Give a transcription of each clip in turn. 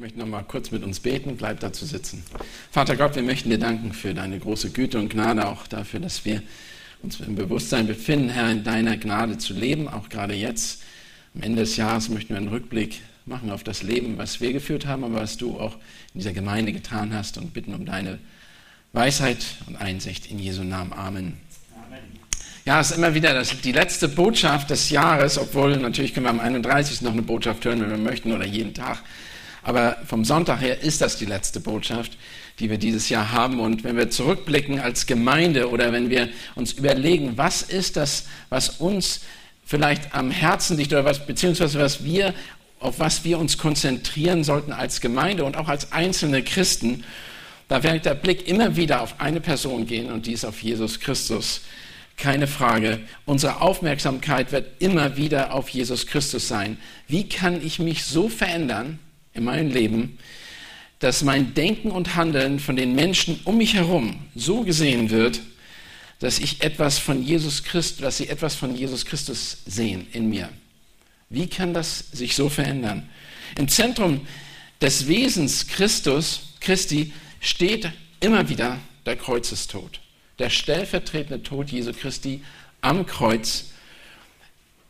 möchte noch mal kurz mit uns beten, bleib dazu sitzen. Vater Gott, wir möchten dir danken für deine große Güte und Gnade, auch dafür, dass wir uns im Bewusstsein befinden, Herr, in deiner Gnade zu leben, auch gerade jetzt. Am Ende des Jahres möchten wir einen Rückblick machen auf das Leben, was wir geführt haben, aber was du auch in dieser Gemeinde getan hast und bitten um deine Weisheit und Einsicht in Jesu Namen. Amen. Ja, es ist immer wieder das, die letzte Botschaft des Jahres, obwohl natürlich können wir am 31. noch eine Botschaft hören, wenn wir möchten, oder jeden Tag. Aber vom Sonntag her ist das die letzte Botschaft, die wir dieses Jahr haben. Und wenn wir zurückblicken als Gemeinde oder wenn wir uns überlegen, was ist das, was uns vielleicht am Herzen liegt oder was, beziehungsweise was wir, auf was wir uns konzentrieren sollten als Gemeinde und auch als einzelne Christen, da wird der Blick immer wieder auf eine Person gehen und die ist auf Jesus Christus. Keine Frage. Unsere Aufmerksamkeit wird immer wieder auf Jesus Christus sein. Wie kann ich mich so verändern, in meinem Leben, dass mein Denken und Handeln von den Menschen um mich herum so gesehen wird, dass ich etwas von Jesus Christus, dass sie etwas von Jesus Christus sehen in mir. Wie kann das sich so verändern? Im Zentrum des Wesens Christus, Christi, steht immer wieder der Kreuzestod. Der stellvertretende Tod Jesu Christi am Kreuz,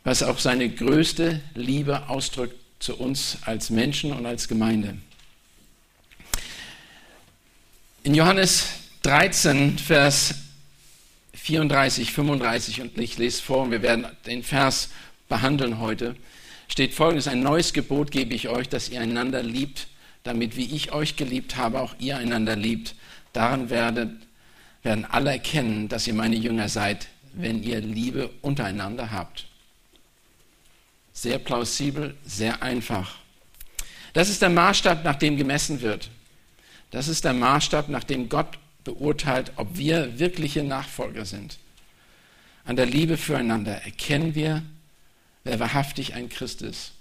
was auch seine größte Liebe ausdrückt zu uns als Menschen und als Gemeinde. In Johannes 13, Vers 34, 35, und ich lese vor, und wir werden den Vers behandeln heute, steht folgendes, ein neues Gebot gebe ich euch, dass ihr einander liebt, damit wie ich euch geliebt habe, auch ihr einander liebt. Daran werdet, werden alle erkennen, dass ihr meine Jünger seid, wenn ihr Liebe untereinander habt. Sehr plausibel, sehr einfach. Das ist der Maßstab, nach dem gemessen wird. Das ist der Maßstab, nach dem Gott beurteilt, ob wir wirkliche Nachfolger sind. An der Liebe füreinander erkennen wir, wer wahrhaftig ein Christ ist.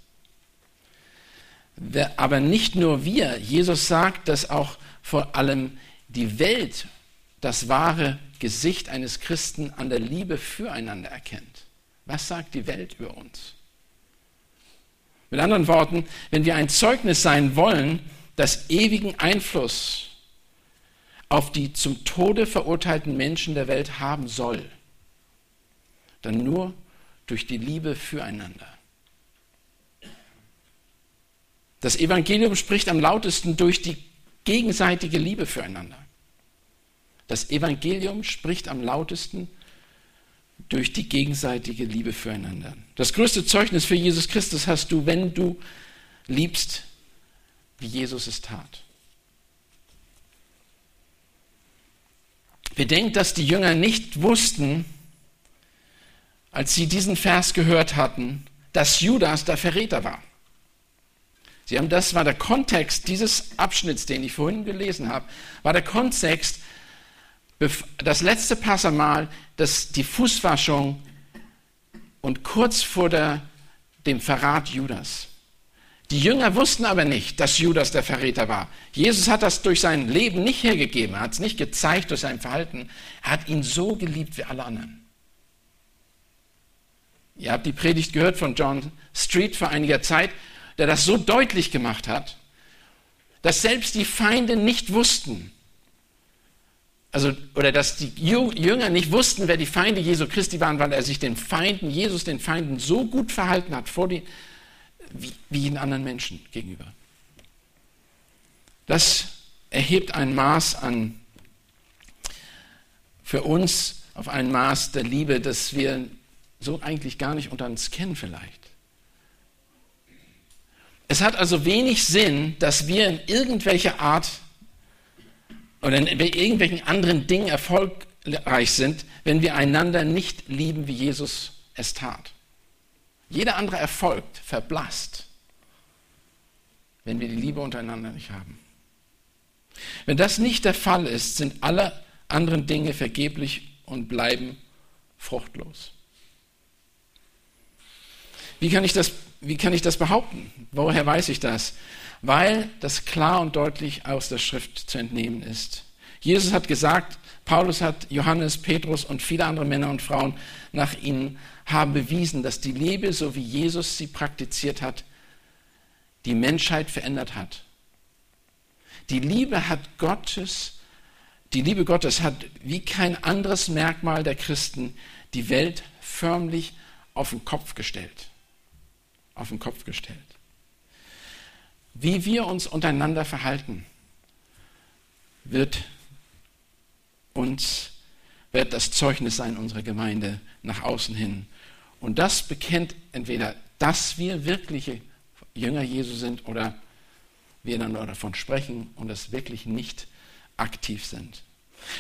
Aber nicht nur wir. Jesus sagt, dass auch vor allem die Welt das wahre Gesicht eines Christen an der Liebe füreinander erkennt. Was sagt die Welt über uns? Mit anderen Worten, wenn wir ein Zeugnis sein wollen, das ewigen Einfluss auf die zum Tode verurteilten Menschen der Welt haben soll, dann nur durch die Liebe füreinander. Das Evangelium spricht am lautesten durch die gegenseitige Liebe füreinander. Das Evangelium spricht am lautesten durch die gegenseitige Liebe füreinander. Das größte Zeugnis für Jesus Christus hast du, wenn du liebst, wie Jesus es tat. Bedenkt, dass die Jünger nicht wussten, als sie diesen Vers gehört hatten, dass Judas der Verräter war. Sie haben, das war der Kontext dieses Abschnitts, den ich vorhin gelesen habe, war der Kontext, das letzte Passamal, das, die Fußwaschung und kurz vor der, dem Verrat Judas. Die Jünger wussten aber nicht, dass Judas der Verräter war. Jesus hat das durch sein Leben nicht hergegeben, er hat es nicht gezeigt durch sein Verhalten. Er hat ihn so geliebt wie alle anderen. Ihr habt die Predigt gehört von John Street vor einiger Zeit, der das so deutlich gemacht hat, dass selbst die Feinde nicht wussten, also, oder dass die Jünger nicht wussten, wer die Feinde Jesu Christi waren, weil er sich den Feinden, Jesus den Feinden so gut verhalten hat, vor die, wie, wie jeden anderen Menschen gegenüber. Das erhebt ein Maß an, für uns auf ein Maß der Liebe, das wir so eigentlich gar nicht unter uns kennen vielleicht. Es hat also wenig Sinn, dass wir in irgendwelcher Art oder in irgendwelchen anderen Dingen erfolgreich sind, wenn wir einander nicht lieben, wie Jesus es tat. Jeder andere Erfolg verblasst, wenn wir die Liebe untereinander nicht haben. Wenn das nicht der Fall ist, sind alle anderen Dinge vergeblich und bleiben fruchtlos. Wie kann ich das, wie kann ich das behaupten? Woher weiß ich das? Weil das klar und deutlich aus der Schrift zu entnehmen ist. Jesus hat gesagt, Paulus hat Johannes, Petrus und viele andere Männer und Frauen nach ihnen haben bewiesen, dass die Liebe, so wie Jesus sie praktiziert hat, die Menschheit verändert hat Die Liebe hat Gottes, die Liebe Gottes hat wie kein anderes Merkmal der Christen die Welt förmlich auf den Kopf gestellt. Auf den Kopf gestellt. Wie wir uns untereinander verhalten, wird uns wird das Zeugnis sein unserer Gemeinde nach außen hin. Und das bekennt entweder, dass wir wirkliche Jünger Jesu sind oder wir dann davon sprechen und das wirklich nicht aktiv sind.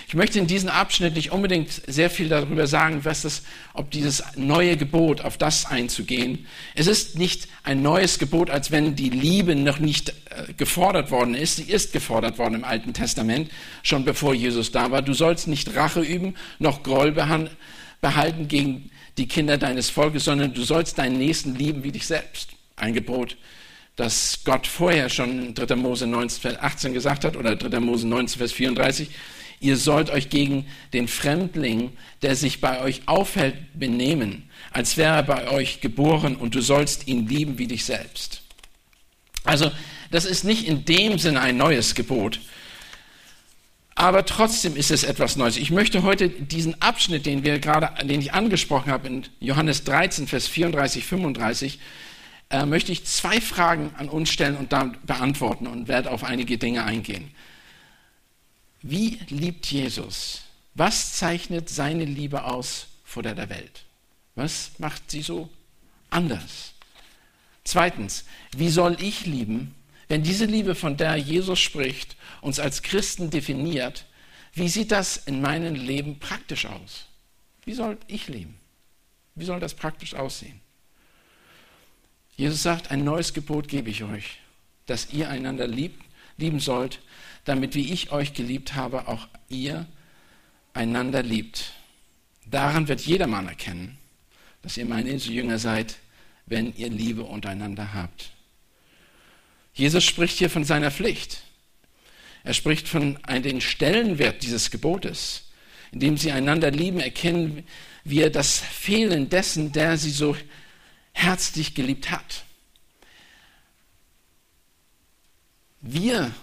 Ich möchte in diesem Abschnitt nicht unbedingt sehr viel darüber sagen, was das, ob dieses neue Gebot, auf das einzugehen. Es ist nicht ein neues Gebot, als wenn die Liebe noch nicht äh, gefordert worden ist. Sie ist gefordert worden im Alten Testament, schon bevor Jesus da war. Du sollst nicht Rache üben, noch Groll behalten gegen die Kinder deines Volkes, sondern du sollst deinen Nächsten lieben wie dich selbst. Ein Gebot, das Gott vorher schon in 3. Mose 19, Vers 18 gesagt hat oder 3. Mose 19, Vers 34. Ihr sollt euch gegen den Fremdling, der sich bei euch aufhält, benehmen, als wäre er bei euch geboren und du sollst ihn lieben wie dich selbst. Also, das ist nicht in dem Sinne ein neues Gebot, aber trotzdem ist es etwas Neues. Ich möchte heute diesen Abschnitt, den wir gerade, den ich angesprochen habe, in Johannes 13, Vers 34, 35, äh, möchte ich zwei Fragen an uns stellen und dann beantworten und werde auf einige Dinge eingehen. Wie liebt Jesus? Was zeichnet seine Liebe aus vor der Welt? Was macht sie so anders? Zweitens, wie soll ich lieben, wenn diese Liebe, von der Jesus spricht, uns als Christen definiert, wie sieht das in meinem Leben praktisch aus? Wie soll ich leben? Wie soll das praktisch aussehen? Jesus sagt, ein neues Gebot gebe ich euch, dass ihr einander liebt, lieben sollt, damit wie ich euch geliebt habe, auch ihr einander liebt. Daran wird jedermann erkennen, dass ihr meine Jünger seid, wenn ihr Liebe untereinander habt. Jesus spricht hier von seiner Pflicht. Er spricht von den Stellenwert dieses Gebotes. Indem sie einander lieben, erkennen wir das Fehlen dessen, der sie so herzlich geliebt hat. Wir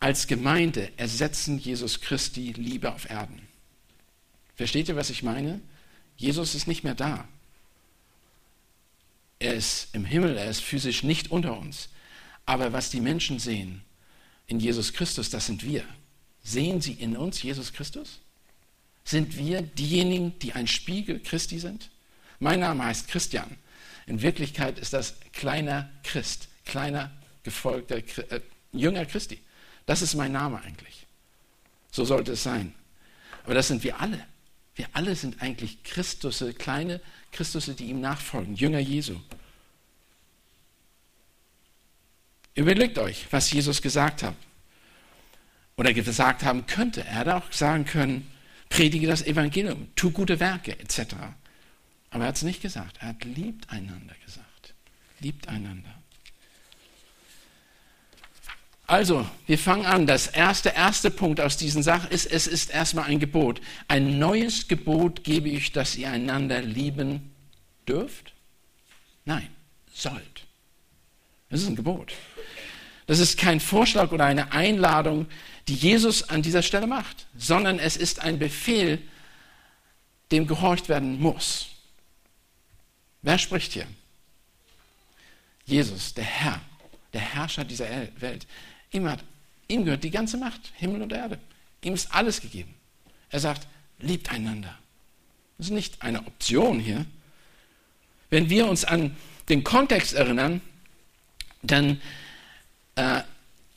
als Gemeinde ersetzen Jesus Christi Liebe auf Erden. Versteht ihr, was ich meine? Jesus ist nicht mehr da. Er ist im Himmel, er ist physisch nicht unter uns. Aber was die Menschen sehen in Jesus Christus, das sind wir. Sehen sie in uns Jesus Christus? Sind wir diejenigen, die ein Spiegel Christi sind? Mein Name heißt Christian. In Wirklichkeit ist das kleiner Christ, kleiner gefolgter äh, Jünger Christi. Das ist mein Name eigentlich. So sollte es sein. Aber das sind wir alle. Wir alle sind eigentlich Christusse, kleine Christusse, die ihm nachfolgen, Jünger Jesu. Überlegt euch, was Jesus gesagt hat. Oder gesagt haben könnte. Er hätte auch sagen können, predige das Evangelium, tu gute Werke, etc. Aber er hat es nicht gesagt. Er hat liebt einander gesagt. Liebt einander. Also, wir fangen an. Das erste, erste Punkt aus diesen Sachen ist, es ist erstmal ein Gebot. Ein neues Gebot gebe ich, dass ihr einander lieben dürft? Nein, sollt. Das ist ein Gebot. Das ist kein Vorschlag oder eine Einladung, die Jesus an dieser Stelle macht, sondern es ist ein Befehl, dem gehorcht werden muss. Wer spricht hier? Jesus, der Herr, der Herrscher dieser Welt. Ihm, hat, ihm gehört die ganze Macht, Himmel und Erde. Ihm ist alles gegeben. Er sagt, liebt einander. Das ist nicht eine Option hier. Wenn wir uns an den Kontext erinnern, dann äh,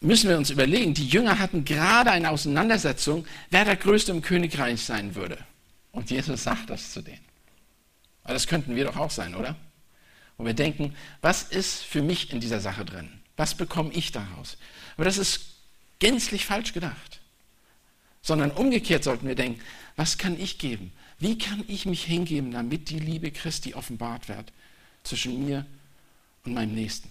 müssen wir uns überlegen, die Jünger hatten gerade eine Auseinandersetzung, wer der Größte im Königreich sein würde. Und Jesus sagt das zu denen. Aber das könnten wir doch auch sein, oder? Und wir denken, was ist für mich in dieser Sache drin? Was bekomme ich daraus? Aber das ist gänzlich falsch gedacht. Sondern umgekehrt sollten wir denken, was kann ich geben? Wie kann ich mich hingeben, damit die Liebe Christi offenbart wird zwischen mir und meinem Nächsten?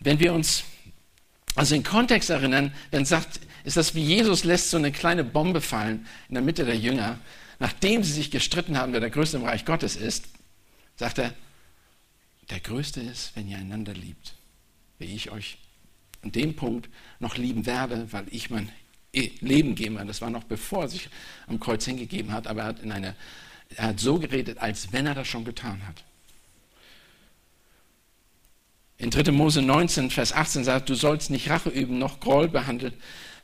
Wenn wir uns also den Kontext erinnern, dann sagt, ist das wie Jesus lässt so eine kleine Bombe fallen in der Mitte der Jünger nachdem sie sich gestritten haben, wer der Größte im Reich Gottes ist, sagt er, der größte ist, wenn ihr einander liebt, wie ich euch an dem Punkt noch lieben werde, weil ich mein Leben gebe. Das war noch bevor er sich am Kreuz hingegeben hat, aber er hat, in eine, er hat so geredet, als wenn er das schon getan hat. In 3. Mose 19, Vers 18 sagt, du sollst nicht Rache üben, noch Groll behandeln,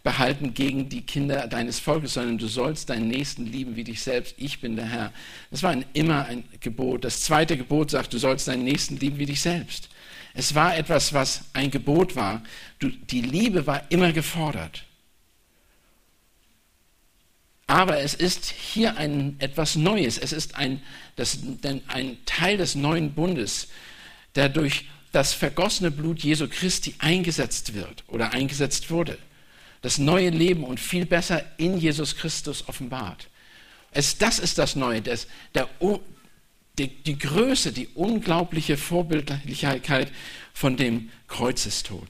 behalten gegen die Kinder deines Volkes, sondern du sollst deinen Nächsten lieben wie dich selbst. Ich bin der Herr. Das war ein, immer ein Gebot. Das zweite Gebot sagt, du sollst deinen Nächsten lieben wie dich selbst. Es war etwas, was ein Gebot war. Du, die Liebe war immer gefordert. Aber es ist hier ein, etwas Neues. Es ist ein, das, ein Teil des neuen Bundes, der durch das vergossene Blut Jesu Christi eingesetzt wird oder eingesetzt wurde das neue Leben und viel besser in Jesus Christus offenbart. Es, das ist das Neue, das, der, die, die Größe, die unglaubliche Vorbildlichkeit von dem Kreuzestod.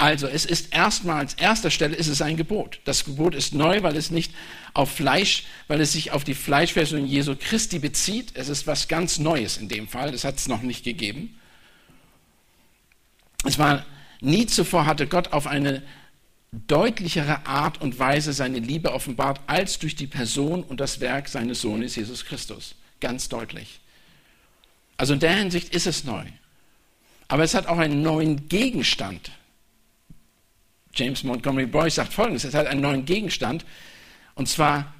Also es ist erstmal als erster Stelle ist es ein Gebot. Das Gebot ist neu, weil es nicht auf Fleisch, weil es sich auf die Fleischversion Jesu Christi bezieht. Es ist was ganz Neues in dem Fall. Das hat es noch nicht gegeben. Es war nie zuvor hatte Gott auf eine deutlichere Art und Weise seine Liebe offenbart als durch die Person und das Werk seines Sohnes Jesus Christus. Ganz deutlich. Also in der Hinsicht ist es neu. Aber es hat auch einen neuen Gegenstand. James Montgomery Boyce sagt folgendes: Es hat einen neuen Gegenstand, und zwar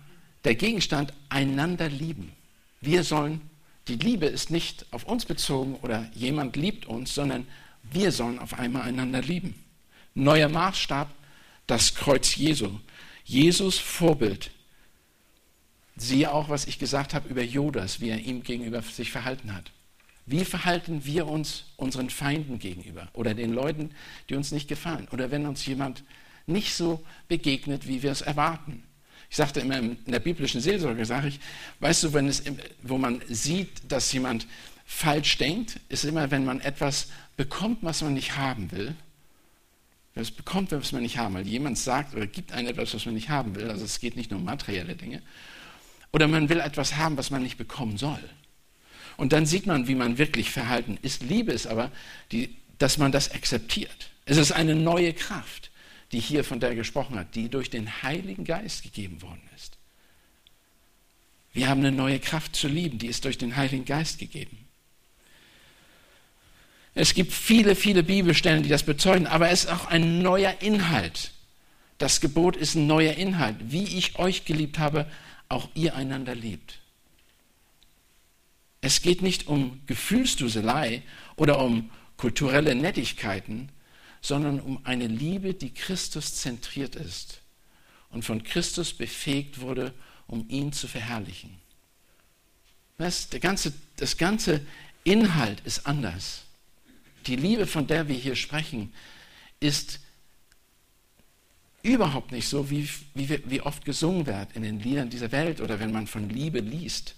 der Gegenstand einander lieben. Wir sollen, die Liebe ist nicht auf uns bezogen oder jemand liebt uns, sondern wir sollen auf einmal einander lieben. Neuer Maßstab, das Kreuz Jesu. Jesus Vorbild. Siehe auch, was ich gesagt habe über Judas, wie er ihm gegenüber sich verhalten hat. Wie verhalten wir uns unseren Feinden gegenüber oder den Leuten, die uns nicht gefallen? Oder wenn uns jemand nicht so begegnet, wie wir es erwarten? Ich sagte immer in der biblischen Seelsorge, sage ich, weißt du, wenn es, wo man sieht, dass jemand falsch denkt, ist immer, wenn man etwas bekommt, was man nicht haben will, es bekommt, was man nicht haben will. Jemand sagt oder gibt einem etwas, was man nicht haben will. Also es geht nicht nur um materielle Dinge. Oder man will etwas haben, was man nicht bekommen soll. Und dann sieht man, wie man wirklich verhalten ist. Liebe ist aber, die, dass man das akzeptiert. Es ist eine neue Kraft, die hier von der gesprochen hat, die durch den Heiligen Geist gegeben worden ist. Wir haben eine neue Kraft zu lieben, die ist durch den Heiligen Geist gegeben. Es gibt viele, viele Bibelstellen, die das bezeugen, aber es ist auch ein neuer Inhalt. Das Gebot ist ein neuer Inhalt. Wie ich euch geliebt habe, auch ihr einander liebt. Es geht nicht um Gefühlsduselei oder um kulturelle Nettigkeiten, sondern um eine Liebe, die Christus zentriert ist und von Christus befähigt wurde, um ihn zu verherrlichen. Das, ganze, das ganze Inhalt ist anders. Die Liebe, von der wir hier sprechen, ist überhaupt nicht so, wie, wie, wie oft gesungen wird in den Liedern dieser Welt oder wenn man von Liebe liest.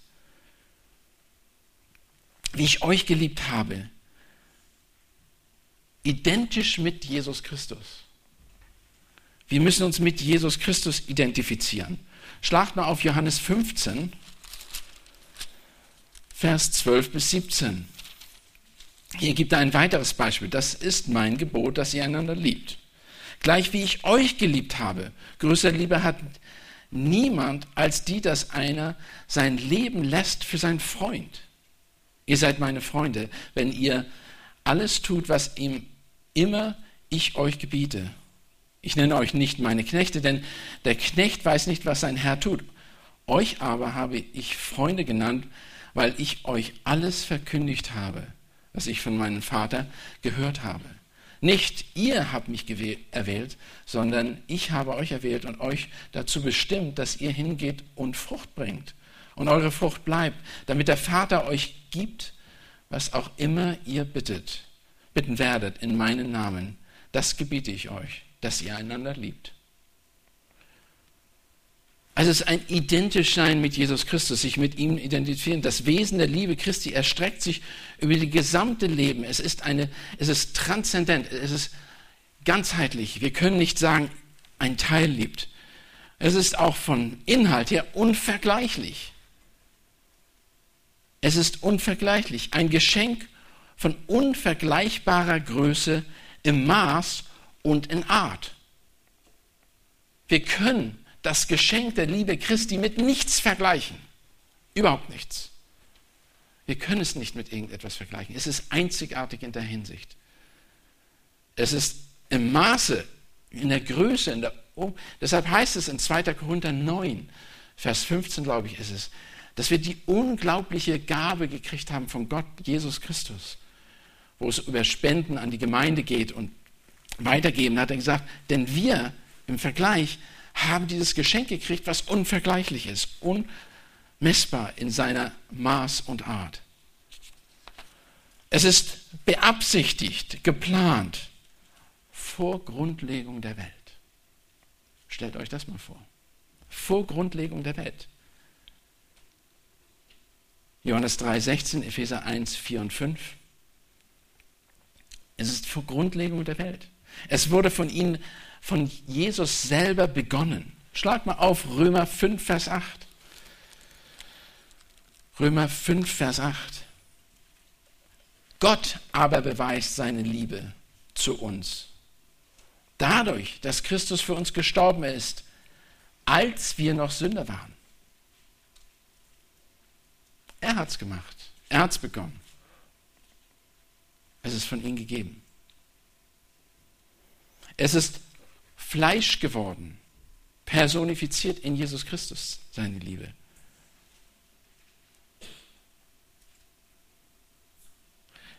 Wie ich euch geliebt habe, identisch mit Jesus Christus. Wir müssen uns mit Jesus Christus identifizieren. Schlagt mal auf Johannes 15, Vers 12 bis 17. Hier gibt er ein weiteres Beispiel. Das ist mein Gebot, dass ihr einander liebt. Gleich wie ich euch geliebt habe. Größere Liebe hat niemand als die, dass einer sein Leben lässt für seinen Freund. Ihr seid meine Freunde, wenn ihr alles tut, was ihm immer ich euch gebiete. Ich nenne euch nicht meine Knechte, denn der Knecht weiß nicht, was sein Herr tut. Euch aber habe ich Freunde genannt, weil ich euch alles verkündigt habe was ich von meinem Vater gehört habe. Nicht ihr habt mich erwählt, sondern ich habe euch erwählt und euch dazu bestimmt, dass ihr hingeht und Frucht bringt und eure Frucht bleibt, damit der Vater euch gibt, was auch immer ihr bittet, bitten werdet in meinen Namen. Das gebiete ich euch, dass ihr einander liebt. Also es ist ein Identischsein mit Jesus Christus, sich mit ihm identifizieren. Das Wesen der Liebe Christi erstreckt sich über das gesamte Leben. Es ist, eine, es ist transzendent, es ist ganzheitlich. Wir können nicht sagen, ein Teil liebt. Es ist auch von Inhalt her unvergleichlich. Es ist unvergleichlich. Ein Geschenk von unvergleichbarer Größe im Maß und in Art. Wir können das Geschenk der Liebe Christi mit nichts vergleichen. Überhaupt nichts. Wir können es nicht mit irgendetwas vergleichen. Es ist einzigartig in der Hinsicht. Es ist im Maße, in der Größe, in der um. Deshalb heißt es in 2. Korinther 9, Vers 15, glaube ich, ist es, dass wir die unglaubliche Gabe gekriegt haben von Gott, Jesus Christus, wo es über Spenden an die Gemeinde geht und weitergeben, hat er gesagt, denn wir im Vergleich haben dieses Geschenk gekriegt, was unvergleichlich ist, unmessbar in seiner Maß und Art. Es ist beabsichtigt, geplant vor Grundlegung der Welt. Stellt euch das mal vor. Vor Grundlegung der Welt. Johannes 3, 16, Epheser 1, 4 und 5. Es ist vor Grundlegung der Welt. Es wurde von ihnen, von Jesus selber begonnen. Schlag mal auf Römer 5, Vers 8. Römer 5, Vers 8. Gott aber beweist seine Liebe zu uns. Dadurch, dass Christus für uns gestorben ist, als wir noch Sünder waren. Er hat es gemacht. Er hat es begonnen. Es ist von ihm gegeben. Es ist Fleisch geworden, personifiziert in Jesus Christus, seine Liebe.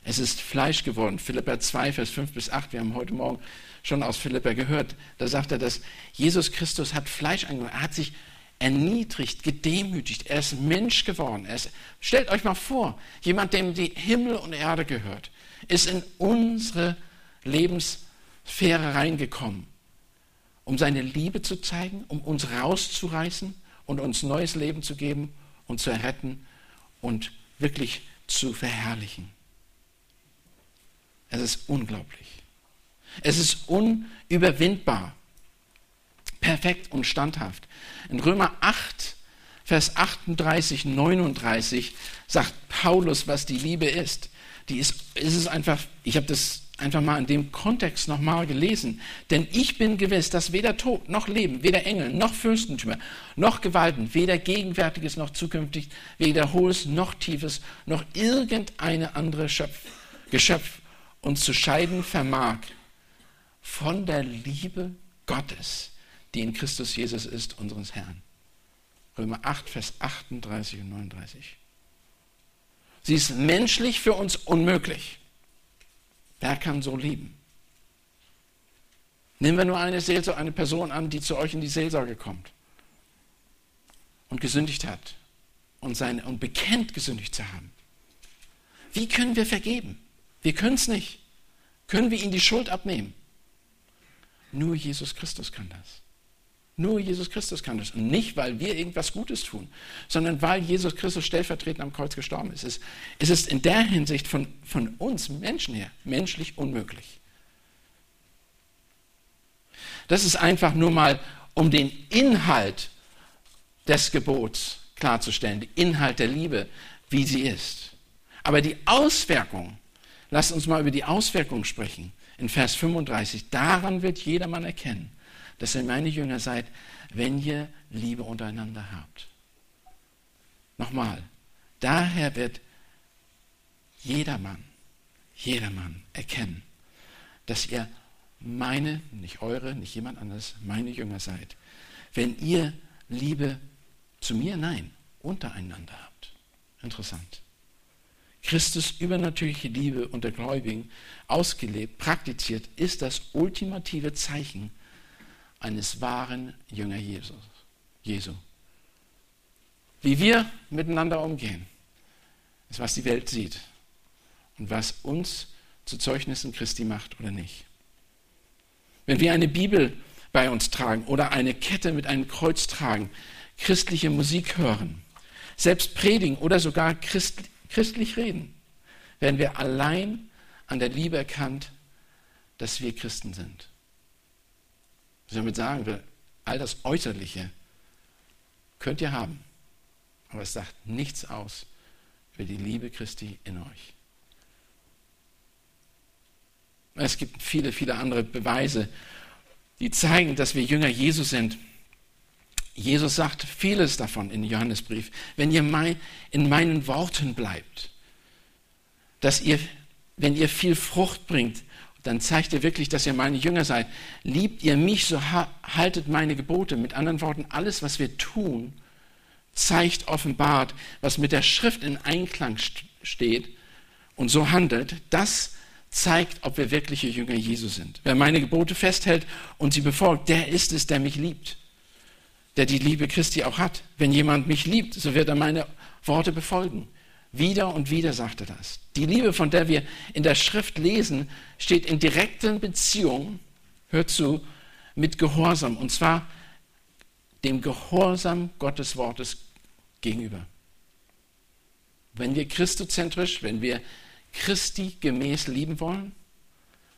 Es ist Fleisch geworden. Philippa 2, Vers 5 bis 8. Wir haben heute Morgen schon aus Philippa gehört. Da sagt er, dass Jesus Christus hat Fleisch angenommen. Er hat sich erniedrigt, gedemütigt. Er ist Mensch geworden. Ist, stellt euch mal vor, jemand, dem die Himmel und Erde gehört, ist in unsere Lebenssphäre reingekommen, um seine Liebe zu zeigen, um uns rauszureißen und uns neues Leben zu geben und zu erretten und wirklich zu verherrlichen. Es ist unglaublich. Es ist unüberwindbar. Perfekt und standhaft. In Römer 8, Vers 38, 39 sagt Paulus, was die Liebe ist. Die ist, ist es einfach, ich habe das einfach mal in dem Kontext nochmal gelesen. Denn ich bin gewiss, dass weder Tod noch Leben, weder Engel noch Fürstentümer noch Gewalten, weder Gegenwärtiges noch Zukünftig, weder Hohes noch Tiefes, noch irgendeine andere Schöpf, Geschöpf uns zu scheiden vermag von der Liebe Gottes, die in Christus Jesus ist, unseres Herrn. Römer 8, Vers 38 und 39. Sie ist menschlich für uns unmöglich. Wer kann so lieben? Nehmen wir nur eine Seelsorge, eine Person an, die zu euch in die Seelsorge kommt und gesündigt hat und, seine, und bekennt, gesündigt zu haben. Wie können wir vergeben? Wir können es nicht. Können wir ihnen die Schuld abnehmen? Nur Jesus Christus kann das. Nur Jesus Christus kann das. Und nicht, weil wir irgendwas Gutes tun, sondern weil Jesus Christus stellvertretend am Kreuz gestorben ist. Es ist in der Hinsicht von, von uns Menschen her menschlich unmöglich. Das ist einfach nur mal, um den Inhalt des Gebots klarzustellen, den Inhalt der Liebe, wie sie ist. Aber die Auswirkung, lasst uns mal über die Auswirkung sprechen in Vers 35, daran wird jedermann erkennen, dass ihr meine Jünger seid, wenn ihr Liebe untereinander habt. Nochmal, daher wird jedermann, jedermann erkennen, dass ihr meine, nicht eure, nicht jemand anderes, meine Jünger seid. Wenn ihr Liebe zu mir, nein, untereinander habt. Interessant. Christus übernatürliche Liebe unter Gläubigen ausgelebt, praktiziert, ist das ultimative Zeichen eines wahren Jünger Jesus, Jesu. Wie wir miteinander umgehen, ist, was die Welt sieht und was uns zu Zeugnissen Christi macht oder nicht. Wenn wir eine Bibel bei uns tragen oder eine Kette mit einem Kreuz tragen, christliche Musik hören, selbst predigen oder sogar christliche christlich reden, werden wir allein an der Liebe erkannt, dass wir Christen sind. Was ich damit sagen will, all das Äußerliche könnt ihr haben, aber es sagt nichts aus über die Liebe Christi in euch. Es gibt viele, viele andere Beweise, die zeigen, dass wir Jünger Jesus sind. Jesus sagt vieles davon in Johannesbrief. Wenn ihr mein, in meinen Worten bleibt, dass ihr, wenn ihr viel Frucht bringt, dann zeigt ihr wirklich, dass ihr meine Jünger seid. Liebt ihr mich, so haltet meine Gebote. Mit anderen Worten, alles, was wir tun, zeigt, offenbart, was mit der Schrift in Einklang steht und so handelt. Das zeigt, ob wir wirkliche Jünger Jesu sind. Wer meine Gebote festhält und sie befolgt, der ist es, der mich liebt, der die Liebe Christi auch hat. Wenn jemand mich liebt, so wird er meine Worte befolgen. Wieder und wieder sagt er das. Die Liebe, von der wir in der Schrift lesen, steht in direkten Beziehung, hört zu, mit Gehorsam. Und zwar dem Gehorsam Gottes Wortes gegenüber. Wenn wir christozentrisch, wenn wir Christi gemäß lieben wollen,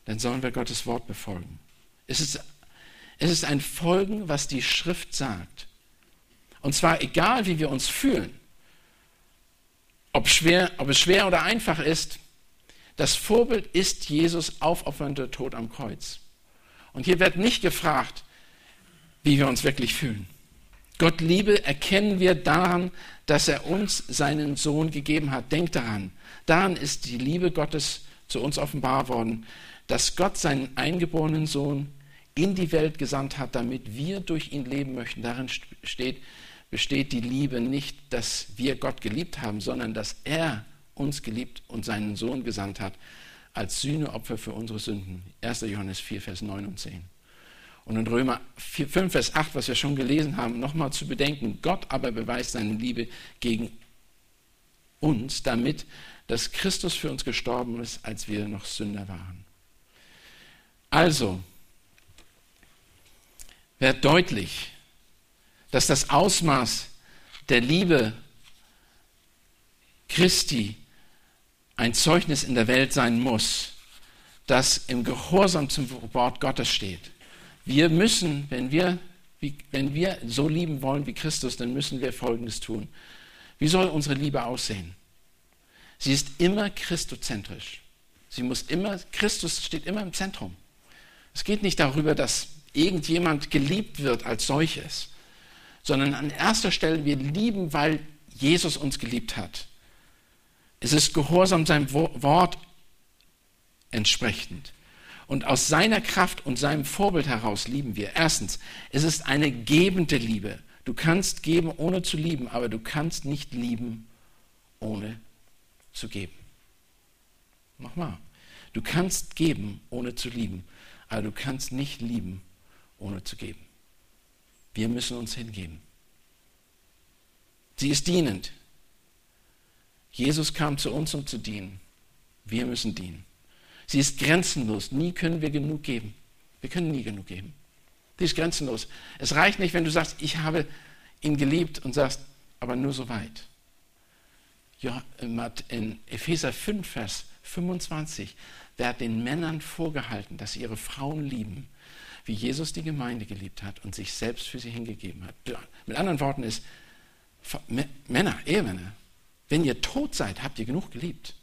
dann sollen wir Gottes Wort befolgen. Es ist, es ist ein Folgen, was die Schrift sagt. Und zwar egal, wie wir uns fühlen. Ob, schwer, ob es schwer oder einfach ist, das Vorbild ist Jesus aufopfernder Tod am Kreuz. Und hier wird nicht gefragt, wie wir uns wirklich fühlen. Gott Liebe erkennen wir daran, dass er uns seinen Sohn gegeben hat. Denkt daran, daran ist die Liebe Gottes zu uns offenbar worden, dass Gott seinen eingeborenen Sohn in die Welt gesandt hat, damit wir durch ihn leben möchten. Darin steht, besteht die Liebe nicht, dass wir Gott geliebt haben, sondern dass er uns geliebt und seinen Sohn gesandt hat als Sühneopfer für unsere Sünden. 1. Johannes 4, Vers 9 und 10. Und in Römer 4, 5, Vers 8, was wir schon gelesen haben, nochmal zu bedenken, Gott aber beweist seine Liebe gegen uns damit, dass Christus für uns gestorben ist, als wir noch Sünder waren. Also, wird deutlich, dass das Ausmaß der Liebe Christi ein Zeugnis in der Welt sein muss, das im Gehorsam zum Wort Gottes steht. Wir müssen, wenn wir, wenn wir so lieben wollen wie Christus, dann müssen wir Folgendes tun. Wie soll unsere Liebe aussehen? Sie ist immer christozentrisch. Sie muss immer, Christus steht immer im Zentrum. Es geht nicht darüber, dass irgendjemand geliebt wird als solches, sondern an erster Stelle wir lieben, weil Jesus uns geliebt hat. Es ist Gehorsam seinem Wort entsprechend. Und aus seiner Kraft und seinem Vorbild heraus lieben wir. Erstens, es ist eine gebende Liebe. Du kannst geben, ohne zu lieben, aber du kannst nicht lieben, ohne zu geben. Nochmal. Du kannst geben, ohne zu lieben, aber du kannst nicht lieben, ohne zu geben. Wir müssen uns hingeben. Sie ist dienend. Jesus kam zu uns, um zu dienen. Wir müssen dienen. Sie ist grenzenlos. Nie können wir genug geben. Wir können nie genug geben. Sie ist grenzenlos. Es reicht nicht, wenn du sagst, ich habe ihn geliebt und sagst, aber nur so weit. In Epheser 5, Vers 25, wer hat den Männern vorgehalten, dass sie ihre Frauen lieben, wie Jesus die Gemeinde geliebt hat und sich selbst für sie hingegeben hat. Mit anderen Worten ist, Männer, Ehemänner, wenn ihr tot seid, habt ihr genug geliebt.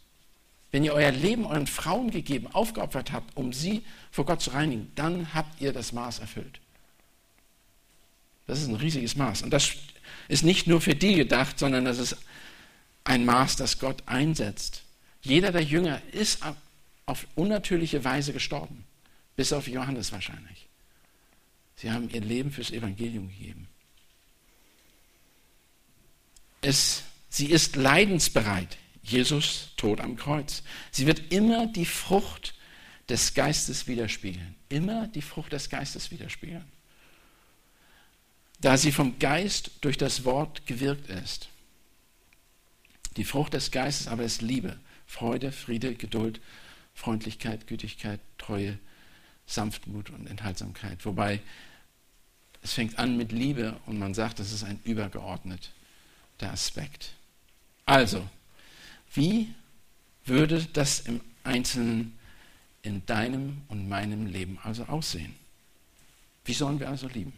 Wenn ihr euer Leben euren Frauen gegeben, aufgeopfert habt, um sie vor Gott zu reinigen, dann habt ihr das Maß erfüllt. Das ist ein riesiges Maß. Und das ist nicht nur für die gedacht, sondern das ist ein Maß, das Gott einsetzt. Jeder der Jünger ist auf unnatürliche Weise gestorben, bis auf Johannes wahrscheinlich. Sie haben ihr Leben fürs Evangelium gegeben. Es, sie ist leidensbereit. Jesus Tod am Kreuz. Sie wird immer die Frucht des Geistes widerspiegeln. Immer die Frucht des Geistes widerspiegeln. Da sie vom Geist durch das Wort gewirkt ist. Die Frucht des Geistes aber ist Liebe, Freude, Friede, Geduld, Freundlichkeit, Gütigkeit, Treue, Sanftmut und Enthaltsamkeit. Wobei es fängt an mit Liebe und man sagt, das ist ein übergeordneter Aspekt. Also, wie würde das im Einzelnen in deinem und meinem Leben also aussehen? Wie sollen wir also lieben?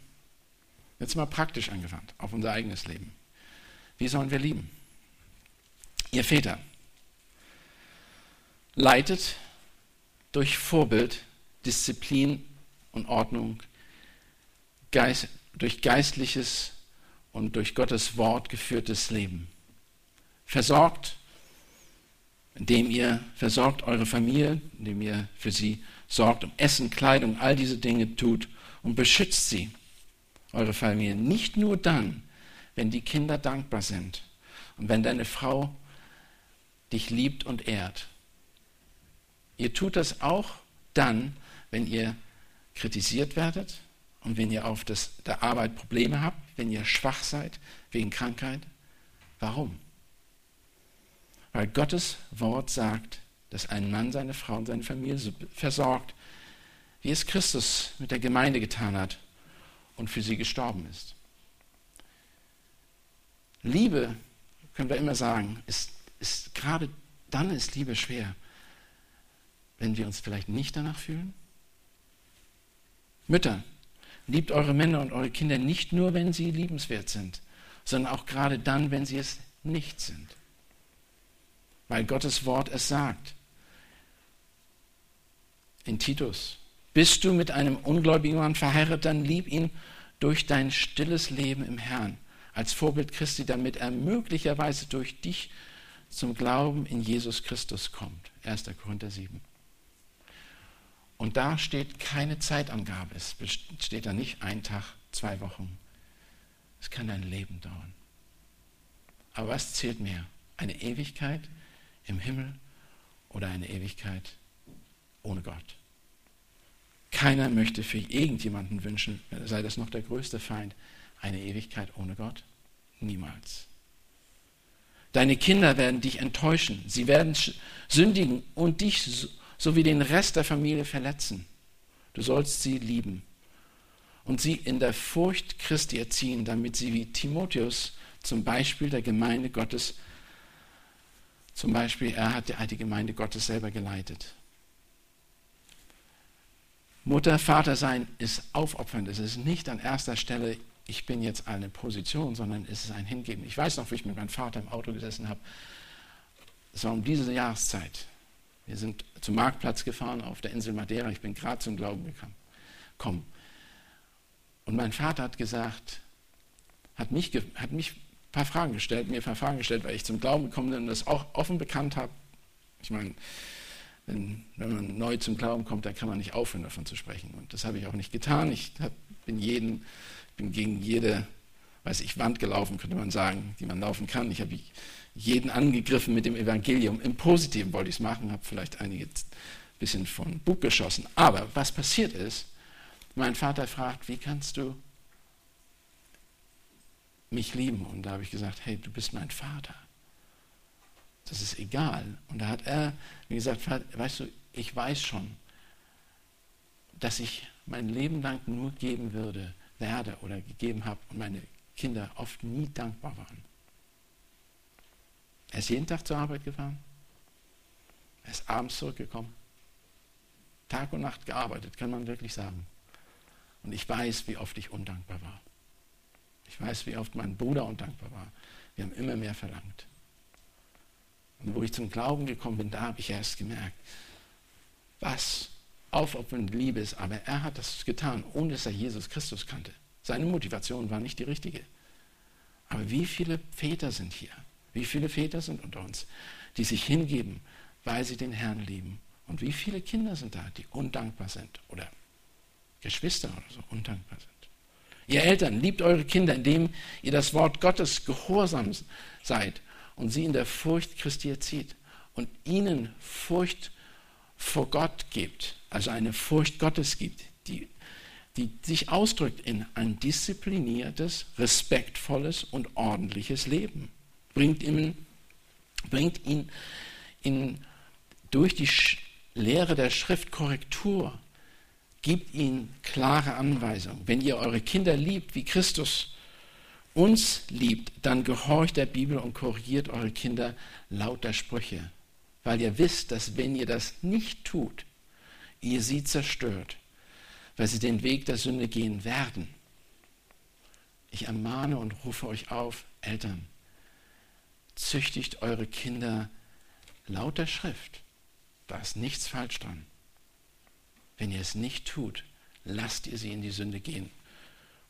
Jetzt mal praktisch angewandt auf unser eigenes Leben. Wie sollen wir lieben? Ihr Väter, leitet durch Vorbild, Disziplin und Ordnung, Geist, durch geistliches und durch Gottes Wort geführtes Leben. Versorgt, indem ihr versorgt eure Familie, indem ihr für sie sorgt, um Essen, Kleidung, all diese Dinge tut und beschützt sie, eure Familie. Nicht nur dann, wenn die Kinder dankbar sind und wenn deine Frau dich liebt und ehrt. Ihr tut das auch dann, wenn ihr kritisiert werdet und wenn ihr auf das, der Arbeit Probleme habt, wenn ihr schwach seid wegen Krankheit. Warum? Weil Gottes Wort sagt, dass ein Mann seine Frau und seine Familie versorgt, wie es Christus mit der Gemeinde getan hat und für sie gestorben ist. Liebe, können wir immer sagen, ist, ist gerade dann ist Liebe schwer, wenn wir uns vielleicht nicht danach fühlen. Mütter, liebt eure Männer und eure Kinder nicht nur, wenn sie liebenswert sind, sondern auch gerade dann, wenn sie es nicht sind. Weil Gottes Wort es sagt. In Titus, bist du mit einem ungläubigen Mann verheiratet, dann lieb ihn durch dein stilles Leben im Herrn als Vorbild Christi, damit er möglicherweise durch dich zum Glauben in Jesus Christus kommt. 1. Korinther 7. Und da steht keine Zeitangabe. Es steht da nicht ein Tag, zwei Wochen. Es kann ein Leben dauern. Aber was zählt mehr? Eine Ewigkeit im Himmel oder eine Ewigkeit ohne Gott? Keiner möchte für irgendjemanden wünschen, sei das noch der größte Feind, eine Ewigkeit ohne Gott. Niemals. Deine Kinder werden dich enttäuschen. Sie werden sündigen und dich sowie den Rest der Familie verletzen. Du sollst sie lieben und sie in der Furcht Christi erziehen, damit sie wie Timotheus zum Beispiel der Gemeinde Gottes, zum Beispiel er hat die Gemeinde Gottes selber geleitet. Mutter, Vater sein ist aufopfernd. Es ist nicht an erster Stelle, ich bin jetzt eine Position, sondern es ist ein Hingeben. Ich weiß noch, wie ich mit meinem Vater im Auto gesessen habe. Es war um diese Jahreszeit. Wir sind zum Marktplatz gefahren auf der Insel Madeira. Ich bin gerade zum Glauben gekommen. Und mein Vater hat gesagt, hat mich, hat mich ein paar Fragen gestellt, mir ein paar Fragen gestellt, weil ich zum Glauben gekommen bin und das auch offen bekannt habe. Ich meine, wenn, wenn, man neu zum Glauben kommt, dann kann man nicht aufhören, davon zu sprechen. Und das habe ich auch nicht getan. Ich hab, bin, jeden, bin gegen jede, weiß ich, Wand gelaufen, könnte man sagen, die man laufen kann. Ich habe jeden angegriffen mit dem Evangelium. Im Positiven wollte ich es machen, habe vielleicht einige ein bisschen von Bug geschossen. Aber was passiert ist, mein Vater fragt, wie kannst du mich lieben? Und da habe ich gesagt, hey, du bist mein Vater das ist egal. Und da hat er mir gesagt, weißt du, ich weiß schon, dass ich mein Leben lang nur geben würde, werde oder gegeben habe und meine Kinder oft nie dankbar waren. Er ist jeden Tag zur Arbeit gefahren. Er ist abends zurückgekommen. Tag und Nacht gearbeitet, kann man wirklich sagen. Und ich weiß, wie oft ich undankbar war. Ich weiß, wie oft mein Bruder undankbar war. Wir haben immer mehr verlangt. Und wo ich zum Glauben gekommen bin, da habe ich erst gemerkt, was aufopfernde Liebe ist. Aber er hat das getan, ohne dass er Jesus Christus kannte. Seine Motivation war nicht die richtige. Aber wie viele Väter sind hier? Wie viele Väter sind unter uns, die sich hingeben, weil sie den Herrn lieben? Und wie viele Kinder sind da, die undankbar sind oder Geschwister oder so undankbar sind? Ihr Eltern, liebt eure Kinder, indem ihr das Wort Gottes gehorsam seid und sie in der Furcht Christi erzieht und ihnen Furcht vor Gott gibt, also eine Furcht Gottes gibt, die, die sich ausdrückt in ein diszipliniertes, respektvolles und ordentliches Leben. Bringt ihn, bringt ihn in, durch die Lehre der Schriftkorrektur, gibt ihnen klare Anweisungen. Wenn ihr eure Kinder liebt, wie Christus uns liebt, dann gehorcht der Bibel und korrigiert eure Kinder lauter Sprüche, weil ihr wisst, dass wenn ihr das nicht tut, ihr sie zerstört, weil sie den Weg der Sünde gehen werden. Ich ermahne und rufe euch auf, Eltern, züchtigt eure Kinder lauter Schrift. Da ist nichts falsch dran. Wenn ihr es nicht tut, lasst ihr sie in die Sünde gehen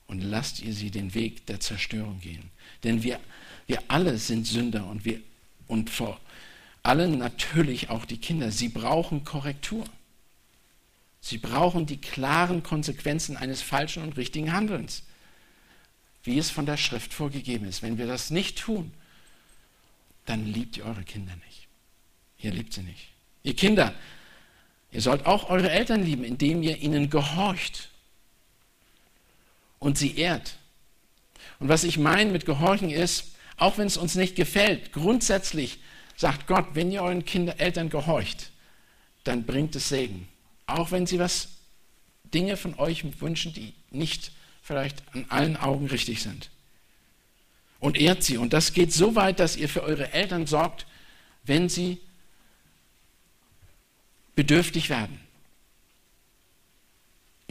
und lasst ihr sie den Weg der Zerstörung gehen. Denn wir, wir alle sind Sünder und, wir, und vor allem natürlich auch die Kinder. Sie brauchen Korrektur. Sie brauchen die klaren Konsequenzen eines falschen und richtigen Handelns, wie es von der Schrift vorgegeben ist. Wenn wir das nicht tun, dann liebt ihr eure Kinder nicht. Ihr liebt sie nicht. Ihr Kinder, ihr sollt auch eure Eltern lieben, indem ihr ihnen gehorcht und sie ehrt. Und was ich meine mit Gehorchen ist, auch wenn es uns nicht gefällt, grundsätzlich sagt Gott, wenn ihr euren Kinder, Eltern gehorcht, dann bringt es Segen. Auch wenn sie was, Dinge von euch wünschen, die nicht vielleicht an allen Augen richtig sind. Und ehrt sie. Und das geht so weit, dass ihr für eure Eltern sorgt, wenn sie bedürftig werden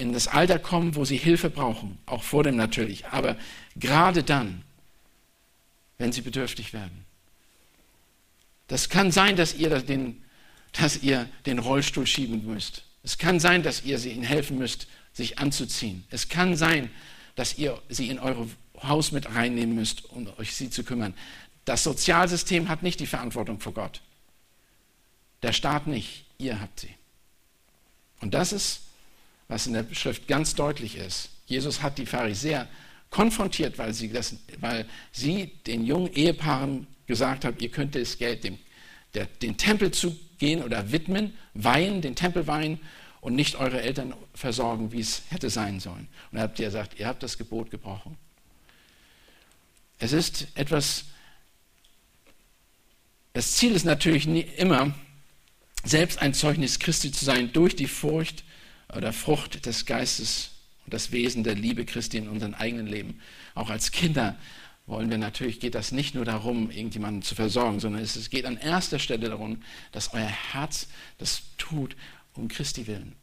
in das Alter kommen, wo sie Hilfe brauchen, auch vor dem natürlich, aber gerade dann, wenn sie bedürftig werden. Das kann sein, dass ihr den, dass ihr den Rollstuhl schieben müsst. Es kann sein, dass ihr ihnen helfen müsst, sich anzuziehen. Es kann sein, dass ihr sie in euer Haus mit reinnehmen müsst, um euch sie zu kümmern. Das Sozialsystem hat nicht die Verantwortung vor Gott. Der Staat nicht. Ihr habt sie. Und das ist was in der Schrift ganz deutlich ist. Jesus hat die Pharisäer konfrontiert, weil sie, das, weil sie den jungen Ehepaaren gesagt haben, ihr könnt das Geld dem, der, den Tempel zugehen oder widmen, weihen, den Tempel weihen und nicht eure Eltern versorgen, wie es hätte sein sollen. Und dann habt ihr gesagt, ihr habt das Gebot gebrochen. Es ist etwas, das Ziel ist natürlich nie, immer, selbst ein Zeugnis Christi zu sein durch die Furcht oder Frucht des Geistes und das Wesen der Liebe Christi in unserem eigenen Leben. Auch als Kinder wollen wir natürlich, geht das nicht nur darum, irgendjemanden zu versorgen, sondern es geht an erster Stelle darum, dass euer Herz das tut um Christi willen.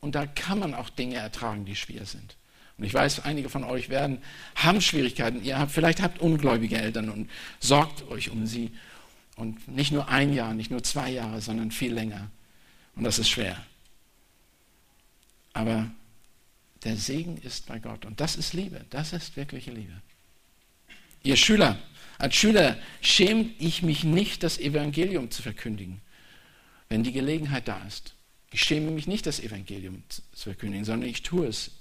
Und da kann man auch Dinge ertragen, die schwer sind. Und ich weiß, einige von euch werden, haben Schwierigkeiten. Ihr habt, vielleicht habt ungläubige Eltern und sorgt euch um sie. Und nicht nur ein Jahr, nicht nur zwei Jahre, sondern viel länger. Und das ist schwer. Aber der Segen ist bei Gott. Und das ist Liebe. Das ist wirkliche Liebe. Ihr Schüler, als Schüler schäme ich mich nicht, das Evangelium zu verkündigen, wenn die Gelegenheit da ist. Ich schäme mich nicht, das Evangelium zu verkündigen, sondern ich tue es.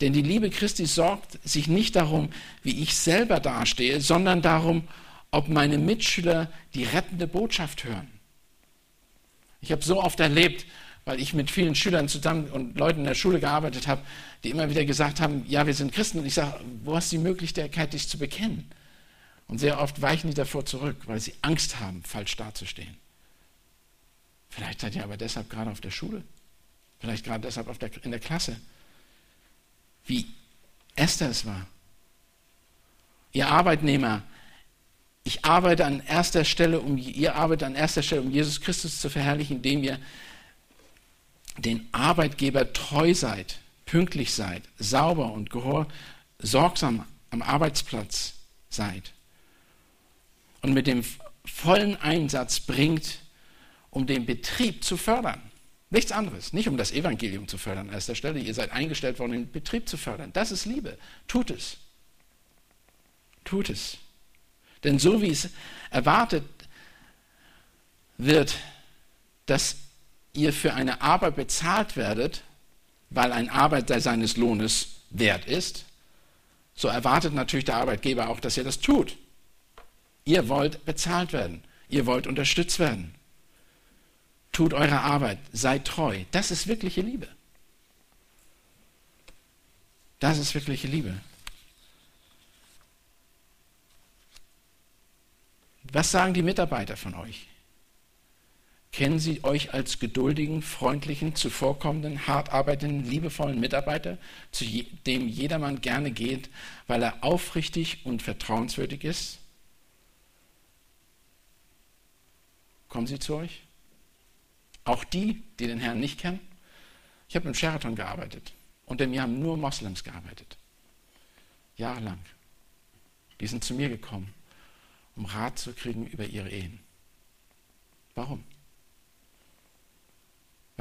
Denn die Liebe Christi sorgt sich nicht darum, wie ich selber dastehe, sondern darum, ob meine Mitschüler die rettende Botschaft hören. Ich habe so oft erlebt, weil ich mit vielen Schülern zusammen und Leuten in der Schule gearbeitet habe, die immer wieder gesagt haben, ja, wir sind Christen. Und ich sage, wo hast du die Möglichkeit, dich zu bekennen? Und sehr oft weichen die davor zurück, weil sie Angst haben, falsch dazustehen. Vielleicht seid ihr aber deshalb gerade auf der Schule. Vielleicht gerade deshalb der, in der Klasse. Wie Esther es war. Ihr Arbeitnehmer, ich arbeite an erster Stelle, um, ihr arbeitet an erster Stelle, um Jesus Christus zu verherrlichen, indem ihr den Arbeitgeber treu seid, pünktlich seid, sauber und sorgsam am Arbeitsplatz seid und mit dem vollen Einsatz bringt, um den Betrieb zu fördern. Nichts anderes, nicht um das Evangelium zu fördern an erster Stelle. Ihr seid eingestellt worden, den Betrieb zu fördern. Das ist Liebe. Tut es. Tut es. Denn so wie es erwartet wird, dass ihr für eine Arbeit bezahlt werdet, weil ein Arbeiter seines Lohnes wert ist, so erwartet natürlich der Arbeitgeber auch, dass ihr das tut. Ihr wollt bezahlt werden. Ihr wollt unterstützt werden. Tut eure Arbeit. Seid treu. Das ist wirkliche Liebe. Das ist wirkliche Liebe. Was sagen die Mitarbeiter von euch? Kennen Sie euch als geduldigen, freundlichen, zuvorkommenden, hart arbeitenden, liebevollen Mitarbeiter, zu dem jedermann gerne geht, weil er aufrichtig und vertrauenswürdig ist? Kommen Sie zu euch? Auch die, die den Herrn nicht kennen? Ich habe im Sheraton gearbeitet. Unter mir haben nur Moslems gearbeitet. Jahrelang. Die sind zu mir gekommen, um Rat zu kriegen über ihre Ehen. Warum?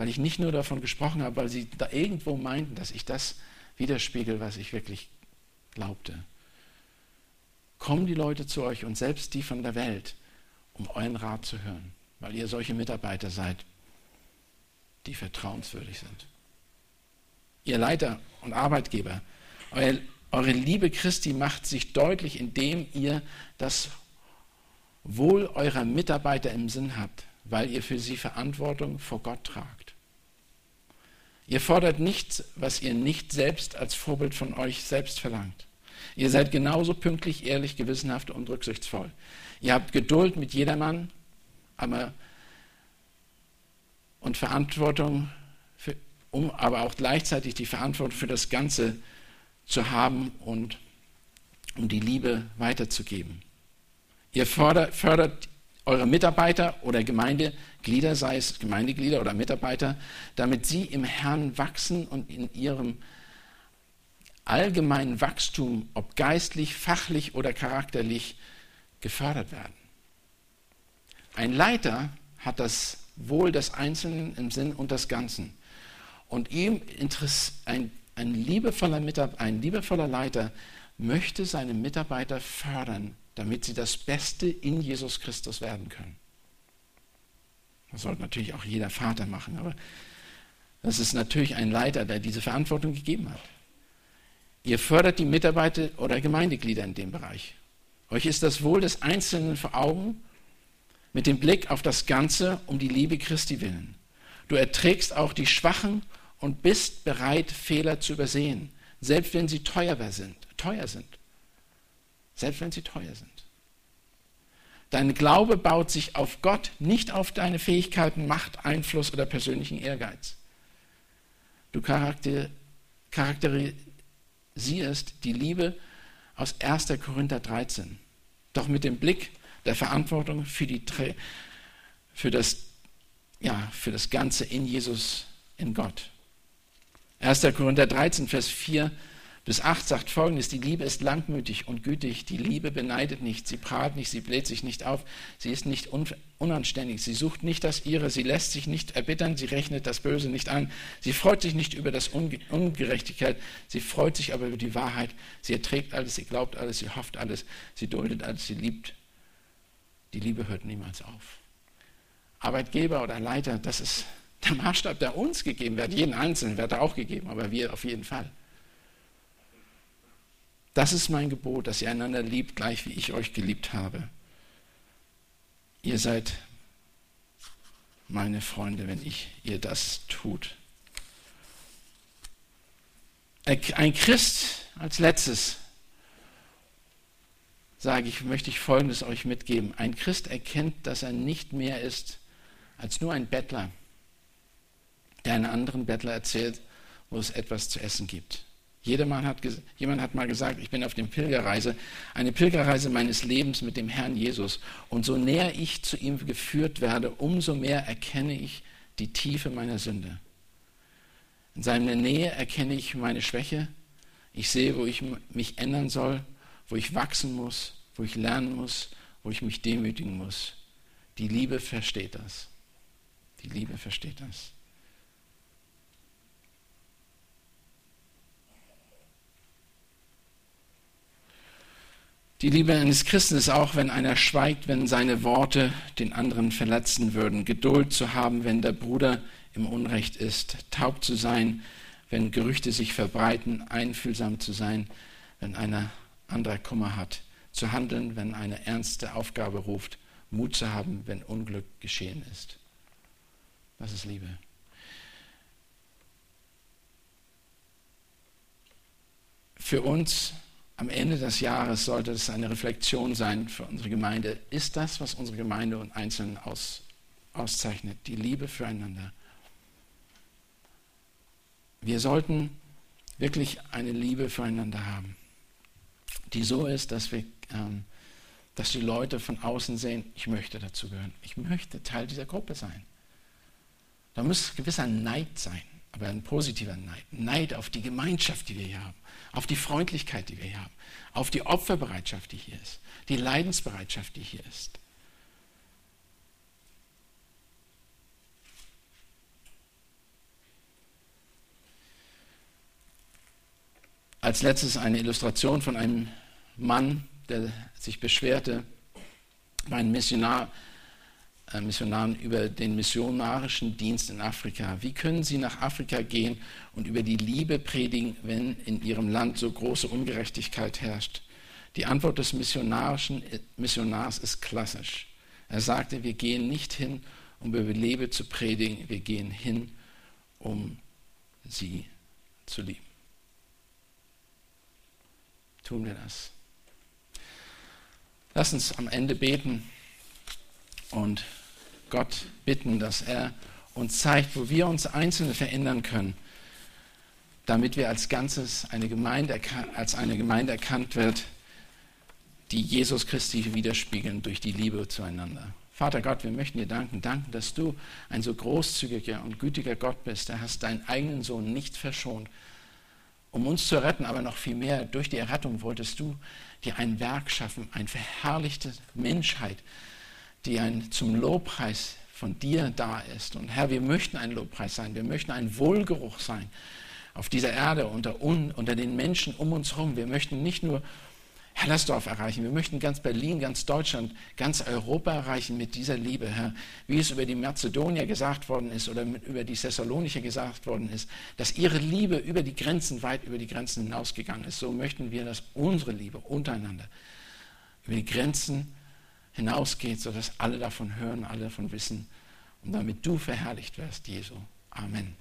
Weil ich nicht nur davon gesprochen habe, weil sie da irgendwo meinten, dass ich das widerspiegel, was ich wirklich glaubte. Kommen die Leute zu euch und selbst die von der Welt, um euren Rat zu hören, weil ihr solche Mitarbeiter seid, die vertrauenswürdig sind. Ihr Leiter und Arbeitgeber, euer, eure Liebe Christi macht sich deutlich, indem ihr das Wohl eurer Mitarbeiter im Sinn habt, weil ihr für sie Verantwortung vor Gott tragt. Ihr fordert nichts, was ihr nicht selbst als Vorbild von euch selbst verlangt. Ihr seid genauso pünktlich, ehrlich, gewissenhaft und rücksichtsvoll. Ihr habt Geduld mit jedermann, aber und Verantwortung, für, um aber auch gleichzeitig die Verantwortung für das Ganze zu haben und um die Liebe weiterzugeben. Ihr fördert, fördert eure Mitarbeiter oder Gemeindeglieder, sei es Gemeindeglieder oder Mitarbeiter, damit sie im Herrn wachsen und in ihrem allgemeinen Wachstum, ob geistlich, fachlich oder charakterlich, gefördert werden. Ein Leiter hat das Wohl des Einzelnen im Sinn und des Ganzen. Und ihm ein, ein, liebevoller ein liebevoller Leiter möchte seine Mitarbeiter fördern, damit sie das Beste in Jesus Christus werden können. Das sollte natürlich auch jeder Vater machen, aber das ist natürlich ein Leiter, der diese Verantwortung gegeben hat. Ihr fördert die Mitarbeiter oder Gemeindeglieder in dem Bereich. Euch ist das Wohl des Einzelnen vor Augen mit dem Blick auf das Ganze um die Liebe Christi willen. Du erträgst auch die Schwachen und bist bereit, Fehler zu übersehen, selbst wenn sie teuer sind. Teuer sind. Selbst wenn sie teuer sind. Dein Glaube baut sich auf Gott, nicht auf deine Fähigkeiten, Macht, Einfluss oder persönlichen Ehrgeiz. Du charakter, charakterisierst die Liebe aus 1. Korinther 13. Doch mit dem Blick der Verantwortung für, die, für, das, ja, für das Ganze in Jesus, in Gott. 1. Korinther 13, Vers 4 bis 8 sagt folgendes, die Liebe ist langmütig und gütig, die Liebe beneidet nicht, sie prahlt nicht, sie bläht sich nicht auf, sie ist nicht unanständig, sie sucht nicht das ihre, sie lässt sich nicht erbittern, sie rechnet das Böse nicht an, sie freut sich nicht über das Unge Ungerechtigkeit, sie freut sich aber über die Wahrheit, sie erträgt alles, sie glaubt alles, sie hofft alles, sie duldet alles, sie liebt. Die Liebe hört niemals auf. Arbeitgeber oder Leiter, das ist der Maßstab, der uns gegeben wird, jeden Einzelnen wird er auch gegeben, aber wir auf jeden Fall. Das ist mein Gebot, dass ihr einander liebt, gleich wie ich euch geliebt habe. Ihr seid meine Freunde, wenn ich ihr das tut. Ein Christ als letztes sage ich, möchte ich Folgendes euch mitgeben. Ein Christ erkennt, dass er nicht mehr ist als nur ein Bettler, der einen anderen Bettler erzählt, wo es etwas zu essen gibt. Jedermann hat, jemand hat mal gesagt, ich bin auf dem Pilgerreise, eine Pilgerreise meines Lebens mit dem Herrn Jesus. Und so näher ich zu ihm geführt werde, umso mehr erkenne ich die Tiefe meiner Sünde. In seiner Nähe erkenne ich meine Schwäche. Ich sehe, wo ich mich ändern soll, wo ich wachsen muss, wo ich lernen muss, wo ich mich demütigen muss. Die Liebe versteht das. Die Liebe versteht das. Die Liebe eines Christen ist auch, wenn einer schweigt, wenn seine Worte den anderen verletzen würden. Geduld zu haben, wenn der Bruder im Unrecht ist. Taub zu sein, wenn Gerüchte sich verbreiten. Einfühlsam zu sein, wenn einer anderer Kummer hat. Zu handeln, wenn eine ernste Aufgabe ruft. Mut zu haben, wenn Unglück geschehen ist. Das ist Liebe. Für uns am Ende des Jahres sollte es eine Reflexion sein für unsere Gemeinde. Ist das, was unsere Gemeinde und Einzelnen aus, auszeichnet, die Liebe füreinander? Wir sollten wirklich eine Liebe füreinander haben, die so ist, dass, wir, ähm, dass die Leute von außen sehen, ich möchte dazugehören, ich möchte Teil dieser Gruppe sein. Da muss gewisser Neid sein, aber ein positiver Neid. Neid auf die Gemeinschaft, die wir hier haben, auf die Freundlichkeit, die wir hier haben, auf die Opferbereitschaft, die hier ist, die Leidensbereitschaft, die hier ist. Als letztes eine Illustration von einem Mann, der sich beschwerte, war ein Missionar Missionaren über den missionarischen Dienst in Afrika. Wie können sie nach Afrika gehen und über die Liebe predigen, wenn in ihrem Land so große Ungerechtigkeit herrscht? Die Antwort des missionarischen Missionars ist klassisch. Er sagte, wir gehen nicht hin, um über Liebe zu predigen, wir gehen hin, um sie zu lieben. Tun wir das. Lass uns am Ende beten und Gott bitten, dass er uns zeigt, wo wir uns Einzelne verändern können, damit wir als Ganzes eine Gemeinde, als eine Gemeinde erkannt wird, die Jesus Christi widerspiegeln durch die Liebe zueinander. Vater Gott, wir möchten dir danken, danken, dass du ein so großzügiger und gütiger Gott bist. Du hast deinen eigenen Sohn nicht verschont, um uns zu retten, aber noch viel mehr. Durch die Errettung wolltest du dir ein Werk schaffen, eine verherrlichte Menschheit, die ein, zum Lobpreis von dir da ist. Und Herr, wir möchten ein Lobpreis sein, wir möchten ein Wohlgeruch sein auf dieser Erde, unter, unter den Menschen um uns herum. Wir möchten nicht nur Hellersdorf erreichen. Wir möchten ganz Berlin, ganz Deutschland, ganz Europa erreichen mit dieser Liebe, Herr. Wie es über die Mazedonier gesagt worden ist oder über die Thessalonicher gesagt worden ist, dass ihre Liebe über die Grenzen, weit über die Grenzen hinausgegangen ist. So möchten wir, dass unsere Liebe untereinander über die Grenzen hinausgeht, sodass alle davon hören, alle davon wissen und damit du verherrlicht wirst, Jesu. Amen.